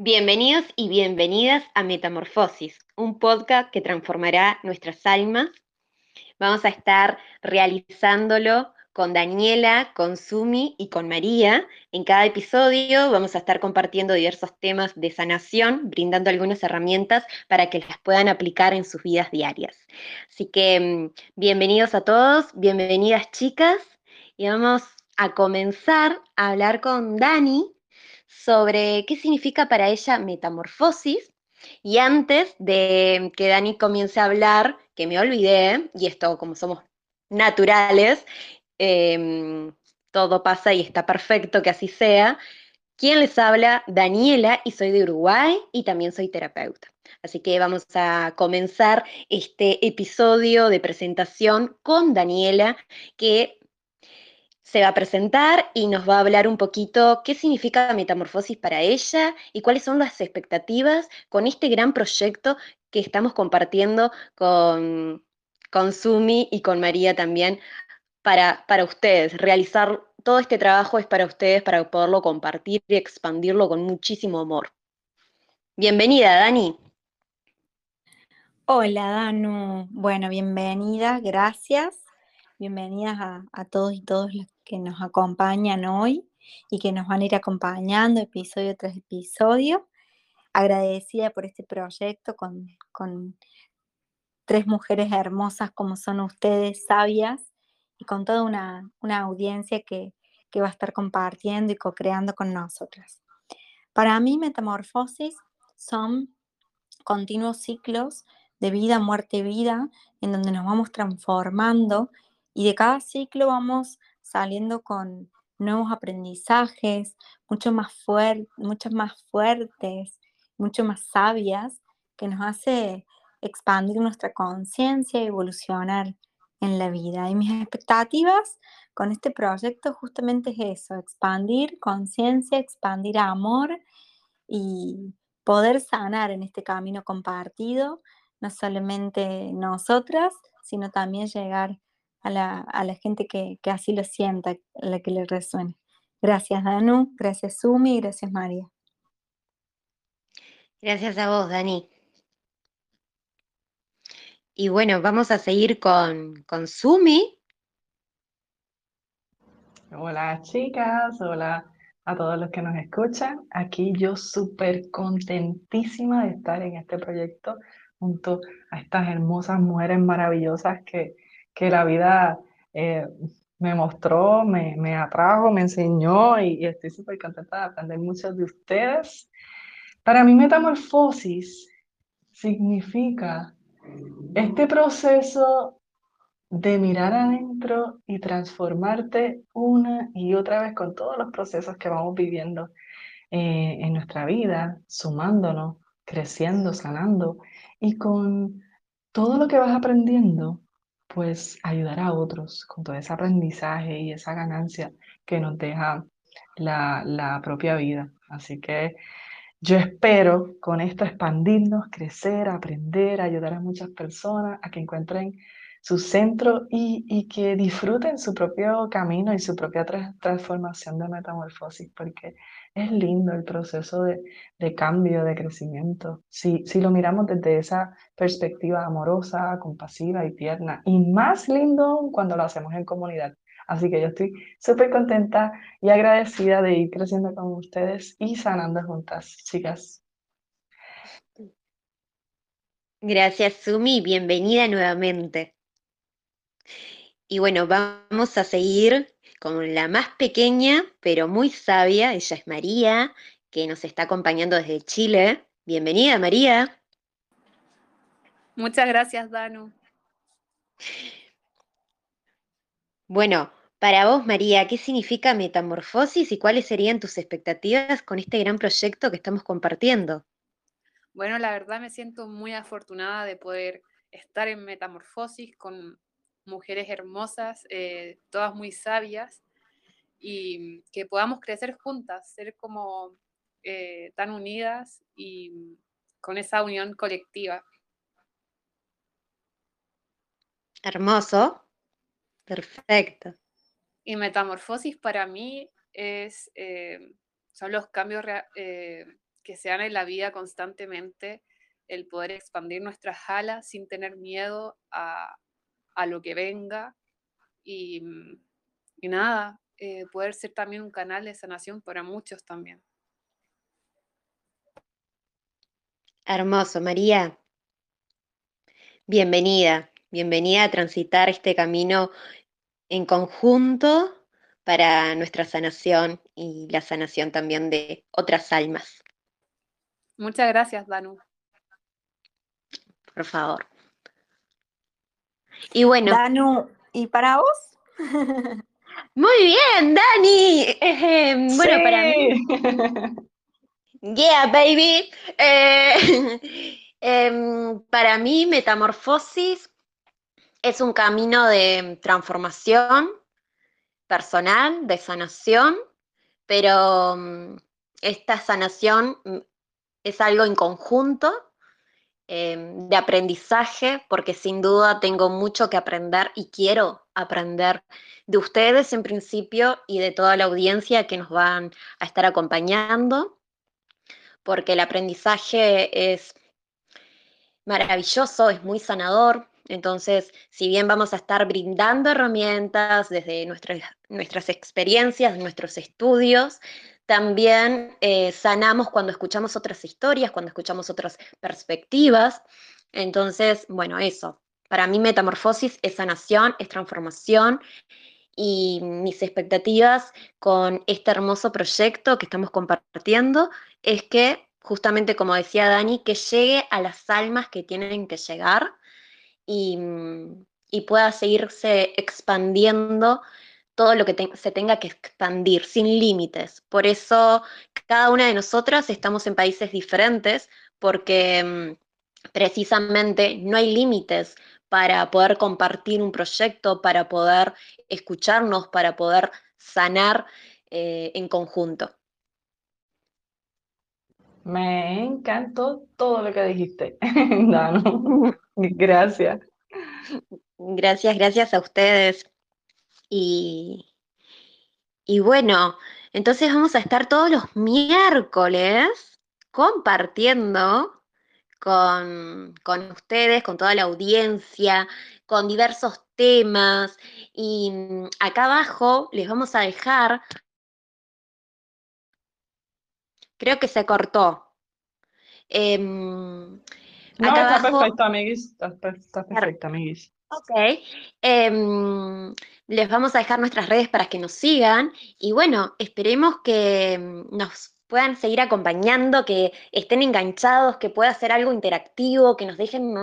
Bienvenidos y bienvenidas a Metamorfosis, un podcast que transformará nuestras almas. Vamos a estar realizándolo con Daniela, con Sumi y con María. En cada episodio vamos a estar compartiendo diversos temas de sanación, brindando algunas herramientas para que las puedan aplicar en sus vidas diarias. Así que mm, bienvenidos a todos, bienvenidas chicas, y vamos a comenzar a hablar con Dani, sobre qué significa para ella metamorfosis. Y antes de que Dani comience a hablar, que me olvidé, y esto como somos naturales, em, todo pasa y está perfecto que así sea. ¿Quién les habla? Daniela y soy de Uruguay y también soy terapeuta. Así que vamos a comenzar este episodio de presentación con Daniela, que se va a presentar y nos va a hablar un poquito qué significa metamorfosis para ella y cuáles son las expectativas con este gran proyecto que estamos compartiendo con, con Sumi y con María también para, para ustedes. Realizar todo este trabajo es para ustedes, para poderlo compartir y expandirlo con muchísimo amor. Bienvenida, Dani. Hola, Danu. Bueno, bienvenida, gracias. Bienvenidas a, todos y todas los que nos acompañan hoy y que nos van a ir acompañando episodio tras episodio. Agradecida por este proyecto con, tres mujeres hermosas como son ustedes, sabias, y con toda una, audiencia que, que, va a estar compartiendo y co-creando con nosotras. Para mí, metamorfosis son continuos ciclos de vida, muerte, vida, en donde nos vamos transformando y de cada ciclo vamos saliendo con nuevos aprendizajes, mucho más, mucho más fuertes, mucho más sabias, que nos hace expandir nuestra conciencia y evolucionar en la vida. Y mis expectativas con este proyecto justamente es eso, expandir conciencia, expandir amor y poder sanar en este camino compartido, no solamente nosotras, sino también llegar a la, gente que, así lo sienta, a la que le resuene. Gracias Danu, gracias Sumi, gracias María. Gracias a vos, Dani. Y bueno, vamos a seguir con, con Sumi. Hola chicas, hola a todos los que nos escuchan. Aquí yo súper contentísima de estar en este proyecto junto a estas hermosas mujeres maravillosas que, que la vida eh, me mostró, me, me, atrajo, me enseñó y, estoy súper contenta de aprender mucho de ustedes. Para mí metamorfosis significa este proceso de mirar adentro y transformarte una y otra vez con todos los procesos que vamos viviendo eh, en nuestra vida, sumándonos, creciendo, sanando y con todo lo que vas aprendiendo pues ayudar a otros con todo ese aprendizaje y esa ganancia que nos deja la, la propia vida. Así que yo espero con esto expandirnos, crecer, aprender, ayudar a muchas personas a que encuentren su centro y, y que disfruten su propio camino y su propia transformación de metamorfosis, porque es lindo el proceso de, cambio, de crecimiento. Si, si lo miramos desde esa perspectiva amorosa, compasiva y tierna, y más lindo cuando lo hacemos en comunidad. Así que yo estoy súper contenta y agradecida de ir creciendo con ustedes y sanando juntas, chicas. Gracias, Sumi. Bienvenida nuevamente. Y bueno, vamos a seguir con la más pequeña, pero muy sabia. Ella es María, que nos está acompañando desde Chile. Bienvenida, María. Muchas gracias, Danu. Bueno, para vos, María, ¿qué significa metamorfosis y cuáles serían tus expectativas con este gran proyecto que estamos compartiendo? Bueno, la verdad me siento muy afortunada de poder estar en metamorfosis con mujeres hermosas, eh, todas muy sabias, y que podamos crecer juntas, ser como eh, tan unidas y con esa unión colectiva. Hermoso, perfecto. Y metamorfosis para mí es, eh, son los cambios que que se dan en la vida constantemente, el poder expandir nuestras alas sin tener miedo a, lo que venga y, nada, eh, poder ser también un canal de sanación para muchos también. Hermoso, María. Bienvenida, bienvenida a transitar este camino en conjunto para nuestra sanación y la sanación también de otras almas. Muchas gracias, Danu. Por favor. Y bueno. Danu, ¿y para vos? Muy bien, Dani. Eh, bueno, para mí. Yeah, baby. Eh, em, para mí, metamorfosis es un camino de transformación personal, de sanación, pero mm, esta sanación mm, es algo en conjunto, em, de aprendizaje, porque sin duda tengo mucho que aprender y quiero aprender de ustedes en principio y de toda la audiencia que nos van a estar acompañando, porque el aprendizaje es maravilloso, es muy sanador, entonces, si bien vamos a estar brindando herramientas desde nuestras, nuestras experiencias, nuestros estudios, también eh, sanamos cuando escuchamos otras historias, cuando escuchamos otras perspectivas. Entonces, bueno, eso. Para mí metamorfosis es sanación, es transformación y mis expectativas con este hermoso proyecto que estamos compartiendo es que, justamente como decía Dani, que llegue a las almas que tienen que llegar Mm, y, pueda seguirse expandiendo todo lo que se tenga que expandir, sin límites. Por eso cada una de nosotras estamos en países diferentes, porque mm, precisamente no hay límites para poder compartir un proyecto, para poder escucharnos, para poder sanar eh, en conjunto. Me encantó todo lo que dijiste. Gracias. Gracias, gracias a ustedes. Y, y bueno, entonces vamos a estar todos los miércoles compartiendo con, con, ustedes, con toda la audiencia, con diversos temas. Y mm, acá abajo les vamos a dejar, creo que se cortó. Em, no, está perfecto, amiguis. Está, perfecto, amiguis. Ok. Em, les vamos a dejar nuestras redes para que nos sigan y bueno, esperemos que em, nos puedan seguir acompañando, que estén enganchados, que pueda ser algo interactivo, que nos dejen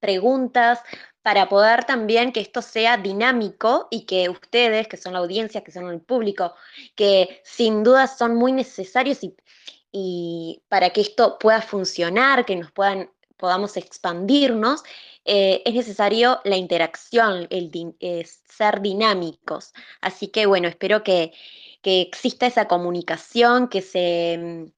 preguntas para poder también que esto sea dinámico y que ustedes, que son la audiencia, que son el público, que sin duda son muy necesarios y, y para que esto pueda funcionar, que nos puedan podamos expandirnos, eh, es necesario la interacción, el ser dinámicos. Así que bueno, espero que, exista esa comunicación, que, se,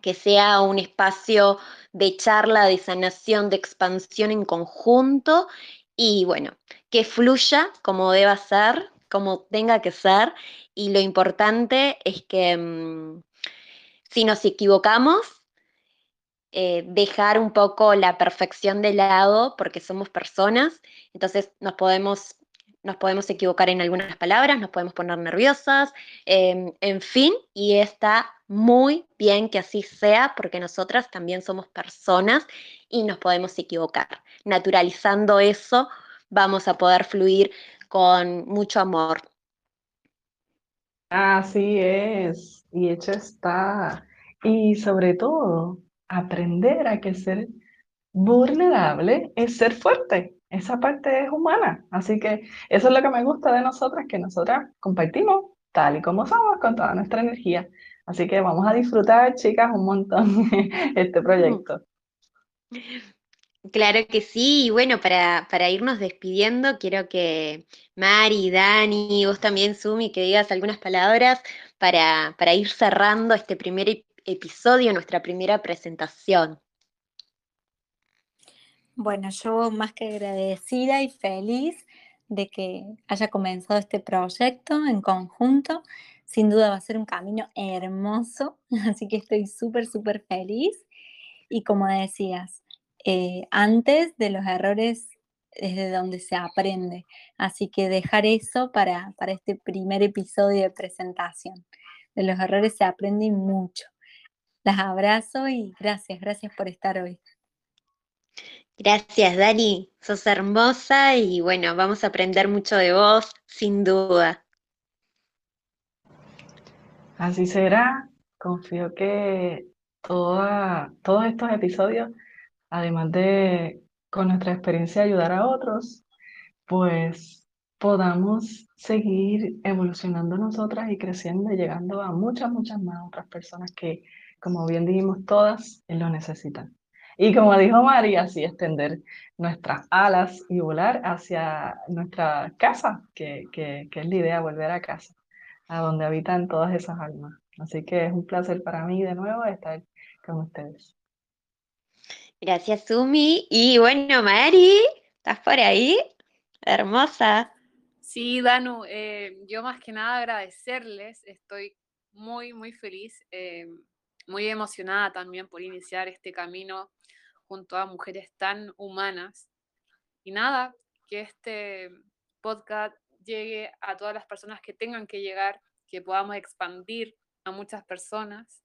que sea un espacio de charla, de sanación, de expansión en conjunto y bueno, que fluya como deba ser, como tenga que ser. Y lo importante es que mm, si nos equivocamos, eh, dejar un poco la perfección de lado porque somos personas, entonces nos podemos, nos podemos equivocar en algunas palabras, nos podemos poner nerviosas, em, en fin, y está muy bien que así sea porque nosotras también somos personas y nos podemos equivocar. Naturalizando eso, vamos a poder fluir con mucho amor. Así es, y hecho está. Y sobre todo, aprender a que ser vulnerable es ser fuerte. Esa parte es humana. Así que eso es lo que me gusta de nosotras, que nosotras compartimos tal y como somos con toda nuestra energía. Así que vamos a disfrutar, chicas, un montón este proyecto. Claro que sí, y bueno, para, para irnos despidiendo, quiero que Mari, Dani, vos también, Sumi, que digas algunas palabras para, para ir cerrando este primer episodio, nuestra primera presentación. Bueno, yo más que agradecida y feliz de que haya comenzado este proyecto en conjunto. Sin duda va a ser un camino hermoso, así que estoy súper, súper feliz. Y como decías, eh, antes de los errores es de donde se aprende. Así que dejar eso para, para este primer episodio de presentación. De los errores se aprende mucho. Las abrazo y gracias, gracias por estar hoy. Gracias, Dani. Sos hermosa y bueno, vamos a aprender mucho de vos, sin duda. Así será. Confío que toda, todos estos episodios, además de con nuestra experiencia ayudar a otros, pues podamos seguir evolucionando nosotras y creciendo y llegando a muchas, muchas más otras personas que, como bien dijimos, todas lo necesitan. Y como dijo María, así extender nuestras alas y volar hacia nuestra casa, que, que, que es la idea, volver a casa, a donde habitan todas esas almas. Así que es un placer para mí de nuevo estar con ustedes. Gracias, Sumi. Y bueno, Mari, ¿estás por ahí? Hermosa. Sí, Danu, eh, yo más que nada agradecerles, estoy muy, muy feliz, eh, muy emocionada también por iniciar este camino junto a mujeres tan humanas. Y nada, que este podcast llegue a todas las personas que tengan que llegar, que podamos expandir a muchas personas.